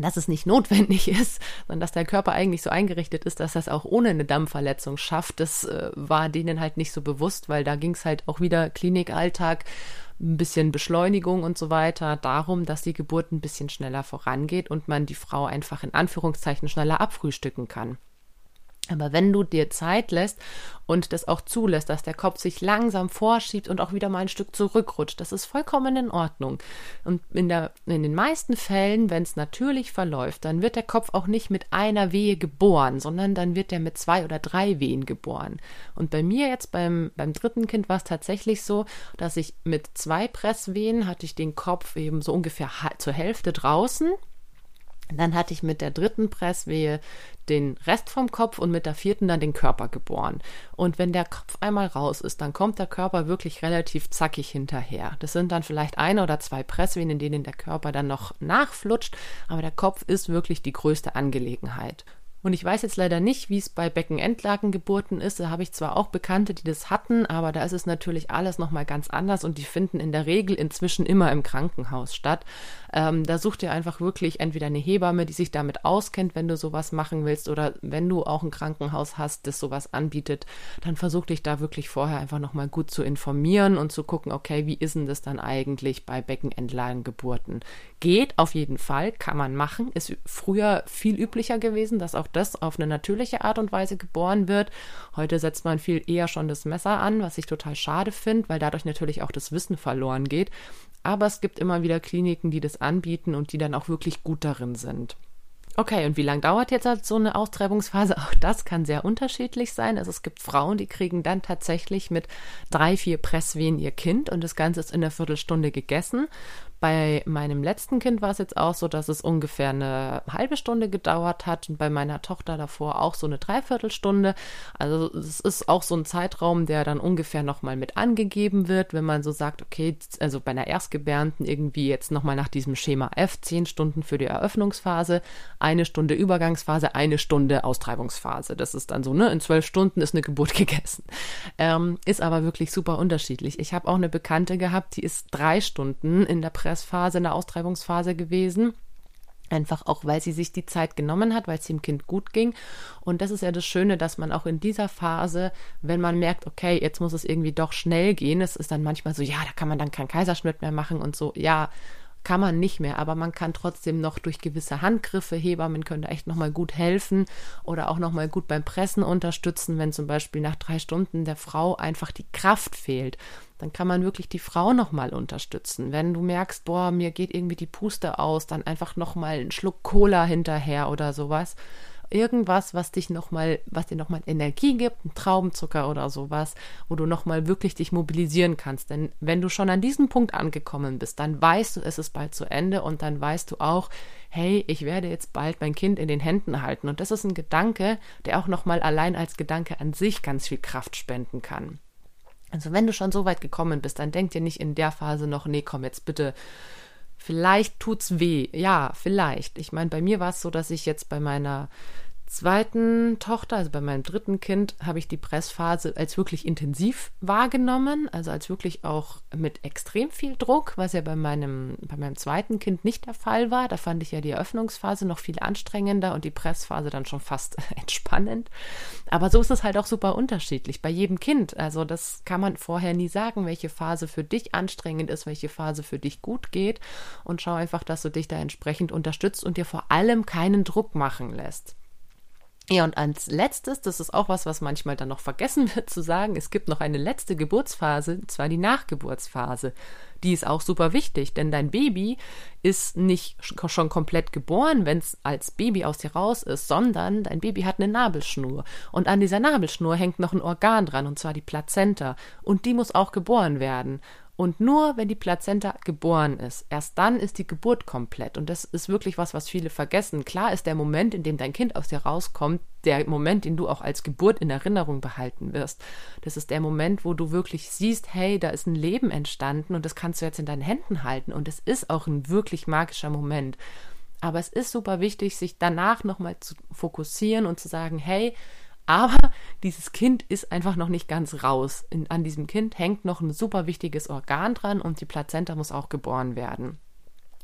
[SPEAKER 1] dass es nicht notwendig [laughs] ist, sondern dass der Körper eigentlich so eingerichtet ist, dass das auch ohne eine Dammverletzung schafft. Das äh, war denen halt nicht so bewusst, weil da ging es halt auch wieder Klinikalltag, ein bisschen Beschleunigung und so weiter, darum, dass die Geburt ein bisschen schneller vorangeht und man die Frau einfach in Anführungszeichen schneller abfrühstücken kann. Aber wenn du dir Zeit lässt und das auch zulässt, dass der Kopf sich langsam vorschiebt und auch wieder mal ein Stück zurückrutscht, das ist vollkommen in Ordnung. Und in, der, in den meisten Fällen, wenn es natürlich verläuft, dann wird der Kopf auch nicht mit einer Wehe geboren, sondern dann wird er mit zwei oder drei Wehen geboren. Und bei mir jetzt beim, beim dritten Kind war es tatsächlich so, dass ich mit zwei Presswehen hatte ich den Kopf eben so ungefähr zur Hälfte draußen dann hatte ich mit der dritten Presswehe den Rest vom Kopf und mit der vierten dann den Körper geboren. Und wenn der Kopf einmal raus ist, dann kommt der Körper wirklich relativ zackig hinterher. Das sind dann vielleicht eine oder zwei Presswehen, in denen der Körper dann noch nachflutscht, aber der Kopf ist wirklich die größte Angelegenheit. Und ich weiß jetzt leider nicht, wie es bei Beckenendlagengeburten ist. Da habe ich zwar auch Bekannte, die das hatten, aber da ist es natürlich alles nochmal ganz anders und die finden in der Regel inzwischen immer im Krankenhaus statt. Ähm, da such dir einfach wirklich entweder eine Hebamme, die sich damit auskennt, wenn du sowas machen willst, oder wenn du auch ein Krankenhaus hast, das sowas anbietet, dann versuch dich da wirklich vorher einfach nochmal gut zu informieren und zu gucken, okay, wie ist denn das dann eigentlich bei Beckenendlagengeburten? Geht auf jeden Fall, kann man machen. Ist früher viel üblicher gewesen, dass auch das auf eine natürliche Art und Weise geboren wird. Heute setzt man viel eher schon das Messer an, was ich total schade finde, weil dadurch natürlich auch das Wissen verloren geht. Aber es gibt immer wieder Kliniken, die das anbieten und die dann auch wirklich gut darin sind. Okay, und wie lange dauert jetzt halt so eine Austreibungsphase? Auch das kann sehr unterschiedlich sein. Also es gibt Frauen, die kriegen dann tatsächlich mit drei, vier Presswehen ihr Kind und das Ganze ist in einer Viertelstunde gegessen. Bei meinem letzten Kind war es jetzt auch so, dass es ungefähr eine halbe Stunde gedauert hat und bei meiner Tochter davor auch so eine Dreiviertelstunde. Also es ist auch so ein Zeitraum, der dann ungefähr nochmal mit angegeben wird, wenn man so sagt, okay, also bei einer Erstgebärenden irgendwie jetzt nochmal nach diesem Schema F, zehn Stunden für die Eröffnungsphase, eine Stunde Übergangsphase, eine Stunde Austreibungsphase. Das ist dann so, ne, in zwölf Stunden ist eine Geburt [laughs] gegessen. Ähm, ist aber wirklich super unterschiedlich. Ich habe auch eine Bekannte gehabt, die ist drei Stunden in der Presse Stressphase, in der Austreibungsphase gewesen. Einfach auch, weil sie sich die Zeit genommen hat, weil es dem Kind gut ging. Und das ist ja das Schöne, dass man auch in dieser Phase, wenn man merkt, okay, jetzt muss es irgendwie doch schnell gehen, es ist dann manchmal so, ja, da kann man dann keinen Kaiserschnitt mehr machen und so, ja, kann man nicht mehr, aber man kann trotzdem noch durch gewisse Handgriffe, Hebammen können da echt nochmal gut helfen oder auch nochmal gut beim Pressen unterstützen, wenn zum Beispiel nach drei Stunden der Frau einfach die Kraft fehlt. Dann kann man wirklich die Frau nochmal unterstützen. Wenn du merkst, boah, mir geht irgendwie die Puste aus, dann einfach nochmal einen Schluck Cola hinterher oder sowas irgendwas, was dich noch mal, was dir nochmal Energie gibt, ein Traubenzucker oder sowas, wo du nochmal wirklich dich mobilisieren kannst. Denn wenn du schon an diesem Punkt angekommen bist, dann weißt du, es ist bald zu Ende und dann weißt du auch, hey, ich werde jetzt bald mein Kind in den Händen halten. Und das ist ein Gedanke, der auch nochmal allein als Gedanke an sich ganz viel Kraft spenden kann. Also wenn du schon so weit gekommen bist, dann denk dir nicht in der Phase noch, nee, komm jetzt bitte Vielleicht tut's weh. Ja, vielleicht. Ich meine, bei mir war es so, dass ich jetzt bei meiner zweiten Tochter, also bei meinem dritten Kind, habe ich die Pressphase als wirklich intensiv wahrgenommen, also als wirklich auch mit extrem viel Druck, was ja bei meinem, bei meinem zweiten Kind nicht der Fall war. Da fand ich ja die Eröffnungsphase noch viel anstrengender und die Pressphase dann schon fast [laughs] entspannend. Aber so ist es halt auch super unterschiedlich bei jedem Kind. Also das kann man vorher nie sagen, welche Phase für dich anstrengend ist, welche Phase für dich gut geht und schau einfach, dass du dich da entsprechend unterstützt und dir vor allem keinen Druck machen lässt. Ja, und als letztes, das ist auch was, was manchmal dann noch vergessen [laughs] wird zu sagen, es gibt noch eine letzte Geburtsphase, zwar die Nachgeburtsphase. Die ist auch super wichtig, denn dein Baby ist nicht schon komplett geboren, wenn es als Baby aus dir raus ist, sondern dein Baby hat eine Nabelschnur. Und an dieser Nabelschnur hängt noch ein Organ dran, und zwar die Plazenta. Und die muss auch geboren werden. Und nur wenn die Plazenta geboren ist, erst dann ist die Geburt komplett. Und das ist wirklich was, was viele vergessen. Klar ist der Moment, in dem dein Kind aus dir rauskommt, der Moment, den du auch als Geburt in Erinnerung behalten wirst. Das ist der Moment, wo du wirklich siehst, hey, da ist ein Leben entstanden und das kannst du jetzt in deinen Händen halten. Und es ist auch ein wirklich magischer Moment. Aber es ist super wichtig, sich danach nochmal zu fokussieren und zu sagen, hey, aber dieses Kind ist einfach noch nicht ganz raus. In, an diesem Kind hängt noch ein super wichtiges Organ dran und die Plazenta muss auch geboren werden.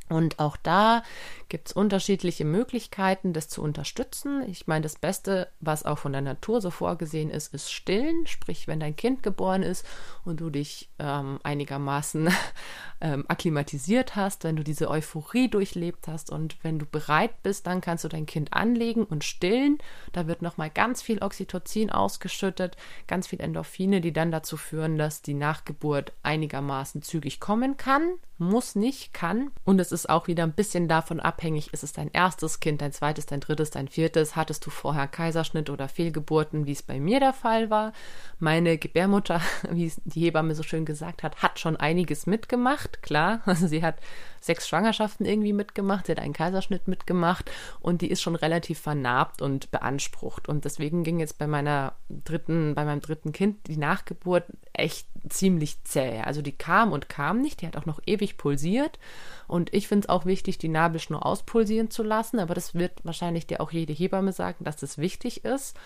[SPEAKER 1] Und auch da gibt es unterschiedliche Möglichkeiten, das zu unterstützen. Ich meine, das Beste, was auch von der Natur so vorgesehen ist, ist Stillen. Sprich, wenn dein Kind geboren ist und du dich ähm, einigermaßen [laughs] ähm, akklimatisiert hast, wenn du diese Euphorie durchlebt hast und wenn du bereit bist, dann kannst du dein Kind anlegen und stillen. Da wird nochmal ganz viel Oxytocin ausgeschüttet, ganz viel Endorphine, die dann dazu führen, dass die Nachgeburt einigermaßen zügig kommen kann. Muss nicht, kann. Und es ist auch wieder ein bisschen davon abhängig, ist es dein erstes Kind, dein zweites, dein drittes, dein viertes? Hattest du vorher Kaiserschnitt oder Fehlgeburten, wie es bei mir der Fall war? Meine Gebärmutter, [laughs] wie es die Hebamme so schön gesagt hat, hat schon einiges mitgemacht, klar. [laughs] Also sie hat sechs Schwangerschaften irgendwie mitgemacht, sie hat einen Kaiserschnitt mitgemacht und die ist schon relativ vernarbt und beansprucht. Und deswegen ging jetzt bei meiner dritten, bei meinem dritten Kind die Nachgeburt echt ziemlich zäh. Also die kam und kam nicht, die hat auch noch ewig pulsiert. Und ich finde es auch wichtig, die Nabelschnur auspulsieren zu lassen, aber das wird wahrscheinlich dir auch jede Hebamme sagen, dass das wichtig ist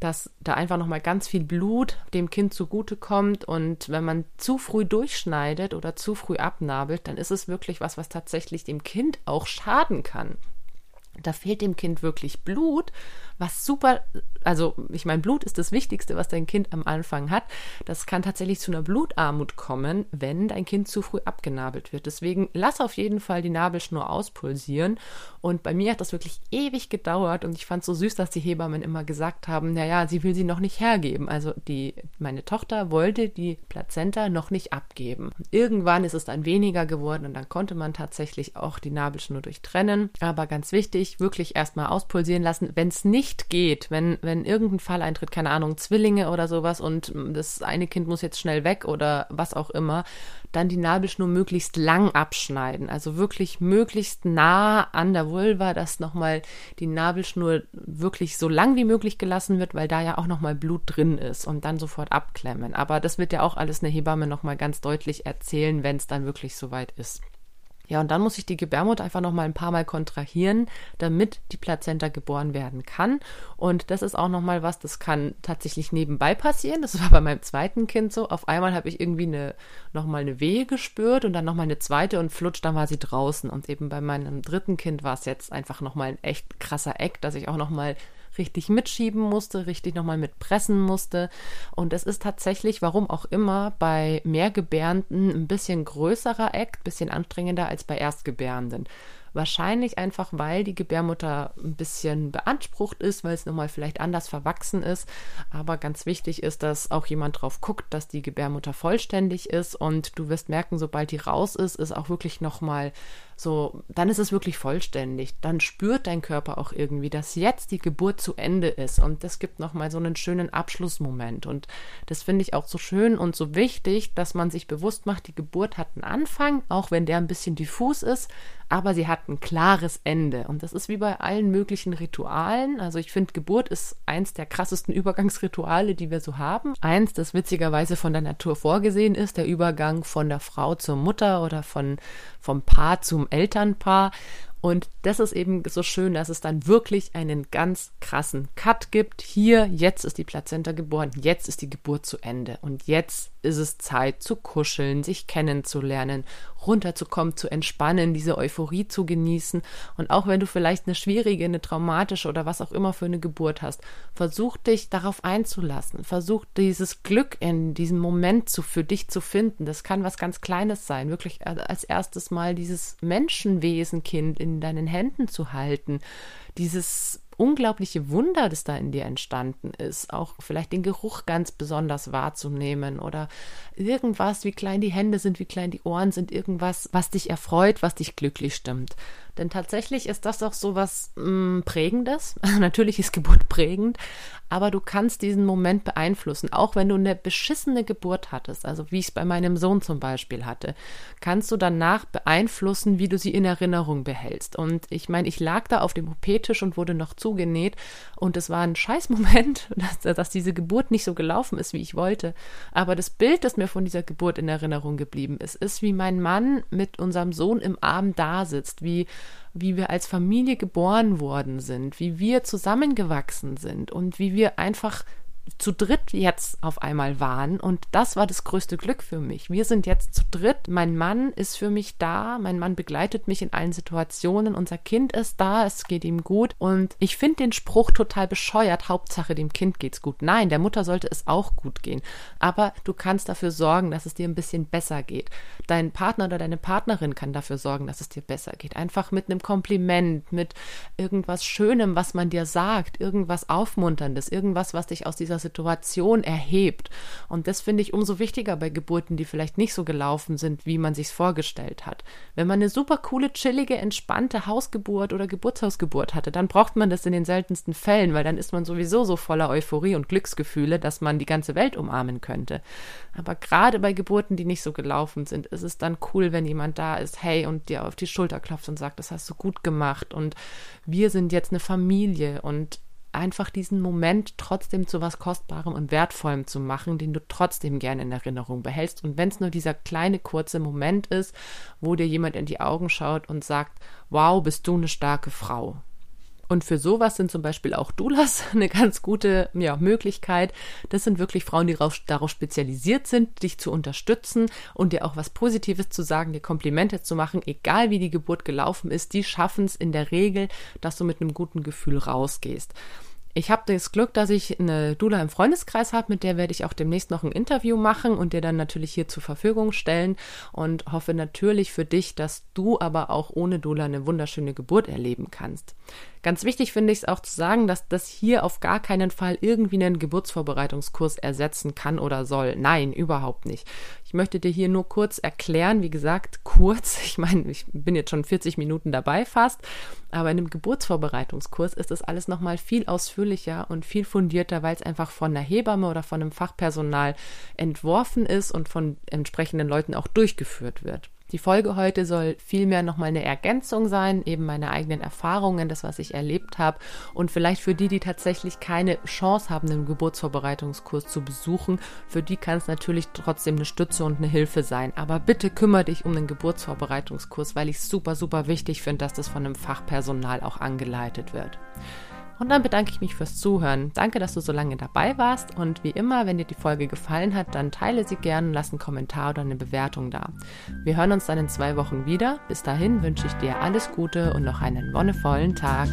[SPEAKER 1] dass da einfach nochmal ganz viel Blut dem Kind zugutekommt und wenn man zu früh durchschneidet oder zu früh abnabelt, dann ist es wirklich was, was tatsächlich dem Kind auch schaden kann. Da fehlt dem Kind wirklich Blut was super, also ich meine, Blut ist das Wichtigste, was dein Kind am Anfang hat. Das kann tatsächlich zu einer Blutarmut kommen, wenn dein Kind zu früh abgenabelt wird. Deswegen lass auf jeden Fall die Nabelschnur auspulsieren. Und bei mir hat das wirklich ewig gedauert und ich fand es so süß, dass die Hebammen immer gesagt haben, naja, sie will sie noch nicht hergeben. Also die, meine Tochter wollte die Plazenta noch nicht abgeben. Irgendwann ist es dann weniger geworden und dann konnte man tatsächlich auch die Nabelschnur durchtrennen. Aber ganz wichtig, wirklich erstmal auspulsieren lassen. Wenn es nicht nicht geht, wenn, wenn irgendein Fall eintritt, keine Ahnung, Zwillinge oder sowas und das eine Kind muss jetzt schnell weg oder was auch immer, dann die Nabelschnur möglichst lang abschneiden. Also wirklich möglichst nah an der Vulva, dass nochmal die Nabelschnur wirklich so lang wie möglich gelassen wird, weil da ja auch nochmal Blut drin ist und dann sofort abklemmen. Aber das wird ja auch alles eine Hebamme nochmal ganz deutlich erzählen, wenn es dann wirklich soweit ist. Ja, und dann muss ich die Gebärmutter einfach noch mal ein paar Mal kontrahieren, damit die Plazenta geboren werden kann. Und das ist auch noch mal was, das kann tatsächlich nebenbei passieren. Das war bei meinem zweiten Kind so. Auf einmal habe ich irgendwie eine, noch mal eine Wehe gespürt und dann noch mal eine zweite und flutsch, dann war sie draußen. Und eben bei meinem dritten Kind war es jetzt einfach noch mal ein echt krasser Eck, dass ich auch noch mal richtig mitschieben musste, richtig nochmal mitpressen musste. Und es ist tatsächlich, warum auch immer, bei Mehrgebärenden ein bisschen größerer Act, bisschen anstrengender als bei Erstgebärenden. Wahrscheinlich einfach, weil die Gebärmutter ein bisschen beansprucht ist, weil es nochmal vielleicht anders verwachsen ist. Aber ganz wichtig ist, dass auch jemand drauf guckt, dass die Gebärmutter vollständig ist. Und du wirst merken, sobald die raus ist, ist auch wirklich nochmal so, dann ist es wirklich vollständig. Dann spürt dein Körper auch irgendwie, dass jetzt die Geburt zu Ende ist. Und das gibt nochmal so einen schönen Abschlussmoment. Und das finde ich auch so schön und so wichtig, dass man sich bewusst macht, die Geburt hat einen Anfang, auch wenn der ein bisschen diffus ist, aber sie hat ein klares Ende. Und das ist wie bei allen möglichen Ritualen. Also ich finde, Geburt ist eins der krassesten [laughs] Übergangsrituale, die wir so haben. Eins, das witzigerweise von der Natur vorgesehen ist, der Übergang von der Frau zur Mutter oder von, vom Paar zum Elternpaar. Und das ist eben so schön, dass es dann wirklich einen ganz krassen Cut gibt. Hier, jetzt ist die Plazenta geboren, jetzt ist die Geburt zu Ende. Und jetzt ist es Zeit zu kuscheln, sich kennenzulernen, runterzukommen, zu entspannen, diese Euphorie zu genießen. Und auch wenn du vielleicht eine schwierige, eine traumatische oder was auch immer für eine Geburt hast, versuch dich darauf einzulassen. Versuch dieses Glück in diesem Moment zu, für dich zu finden. Das kann was ganz Kleines sein. Wirklich als erstes Mal dieses Menschenwesenkind in deinen Händen zu halten. Dieses unglaubliche Wunder, das da in dir entstanden ist, auch vielleicht den Geruch ganz besonders wahrzunehmen oder irgendwas, wie klein die Hände sind, wie klein die Ohren sind, irgendwas, was dich erfreut, was dich glücklich stimmt. Denn tatsächlich ist das auch so was mh, mm, Prägendes. [laughs] Natürlich ist Geburt [laughs] prägend, aber du kannst diesen Moment beeinflussen. Auch wenn du eine beschissene Geburt hattest, also wie ich es bei meinem Sohn zum Beispiel hatte, kannst du danach beeinflussen, wie du sie in Erinnerung behältst. Und ich meine, ich lag da auf dem OP-Tisch und wurde noch zugenäht und es war ein Scheißmoment, [laughs] dass, dass diese Geburt nicht so gelaufen ist, wie ich wollte. Aber das Bild, das mir von dieser Geburt in Erinnerung geblieben ist, ist, wie mein Mann mit unserem Sohn im Arm da sitzt, wie wie wir als Familie geboren worden sind, wie wir zusammengewachsen sind und wie wir einfach zu dritt jetzt auf einmal waren und das war das größte Glück für mich. Wir sind jetzt zu dritt. Mein Mann ist für mich da. Mein Mann begleitet mich in allen Situationen. Unser Kind ist da. Es geht ihm gut. Und ich finde den Spruch total bescheuert. Hauptsache dem Kind geht's gut. Nein, der Mutter sollte es auch gut gehen. Aber du kannst dafür sorgen, dass es dir ein bisschen besser geht. Dein Partner oder deine Partnerin kann dafür sorgen, dass es dir besser geht. Einfach mit einem Kompliment, mit irgendwas Schönem, was man dir sagt, irgendwas Aufmunterndes, irgendwas, was dich aus dieser Situation erhebt. Und das finde ich umso wichtiger bei Geburten, die vielleicht nicht so gelaufen sind, wie man sich's vorgestellt hat. Wenn man eine super coole, chillige, entspannte Hausgeburt oder Geburtshausgeburt hatte, dann braucht man das in den seltensten Fällen, weil dann ist man sowieso so voller Euphorie und Glücksgefühle, dass man die ganze Welt umarmen könnte. Aber gerade bei Geburten, die nicht so gelaufen sind, ist es dann cool, wenn jemand da ist, hey, und dir auf die Schulter klopft und sagt, das hast du gut gemacht und wir sind jetzt eine Familie und einfach diesen Moment trotzdem zu was Kostbarem und Wertvollem zu machen, den du trotzdem gerne in Erinnerung behältst. Und wenn es nur dieser kleine, kurze Moment ist, wo dir jemand in die Augen schaut und sagt, wow, bist du eine starke Frau. Und für sowas sind zum Beispiel auch Doulas [laughs] eine ganz gute ja, Möglichkeit. Das sind wirklich Frauen, die darauf, darauf spezialisiert sind, dich zu unterstützen und dir auch was Positives zu sagen, dir Komplimente zu machen, egal wie die Geburt gelaufen ist. Die schaffen es in der Regel, dass du mit einem guten Gefühl rausgehst. Ich habe das Glück, dass ich eine Dula im Freundeskreis habe, mit der werde ich auch demnächst noch ein Interview machen und dir dann natürlich hier zur Verfügung stellen und hoffe natürlich für dich, dass du aber auch ohne Dula eine wunderschöne Geburt erleben kannst. Ganz wichtig finde ich es auch zu sagen, dass das hier auf gar keinen Fall irgendwie einen Geburtsvorbereitungskurs ersetzen kann oder soll. Nein, überhaupt nicht. Ich möchte dir hier nur kurz erklären, wie gesagt, [laughs] kurz. Ich meine, ich bin jetzt schon 40 Minuten dabei fast, aber in einem Geburtsvorbereitungskurs ist das alles nochmal viel ausführlicher und viel fundierter, weil es einfach von einer Hebamme oder von einem Fachpersonal entworfen ist und von entsprechenden Leuten auch durchgeführt wird. Die Folge heute soll vielmehr nochmal eine Ergänzung sein, eben meine eigenen Erfahrungen, das, was ich erlebt habe. Und vielleicht für die, die tatsächlich keine Chance haben, einen Geburtsvorbereitungskurs zu besuchen, für die kann es natürlich trotzdem eine Stütze und eine Hilfe sein. Aber bitte kümmere dich um den Geburtsvorbereitungskurs, weil ich es super, super wichtig finde, dass das von einem Fachpersonal auch angeleitet wird. Und dann bedanke ich mich fürs Zuhören. Danke, dass du so lange dabei warst. Und wie immer, wenn dir die Folge gefallen hat, dann teile sie gerne, lass einen Kommentar oder eine Bewertung da. Wir hören uns dann in zwei Wochen wieder. Bis dahin wünsche ich dir alles Gute und noch einen wonnevollen Tag.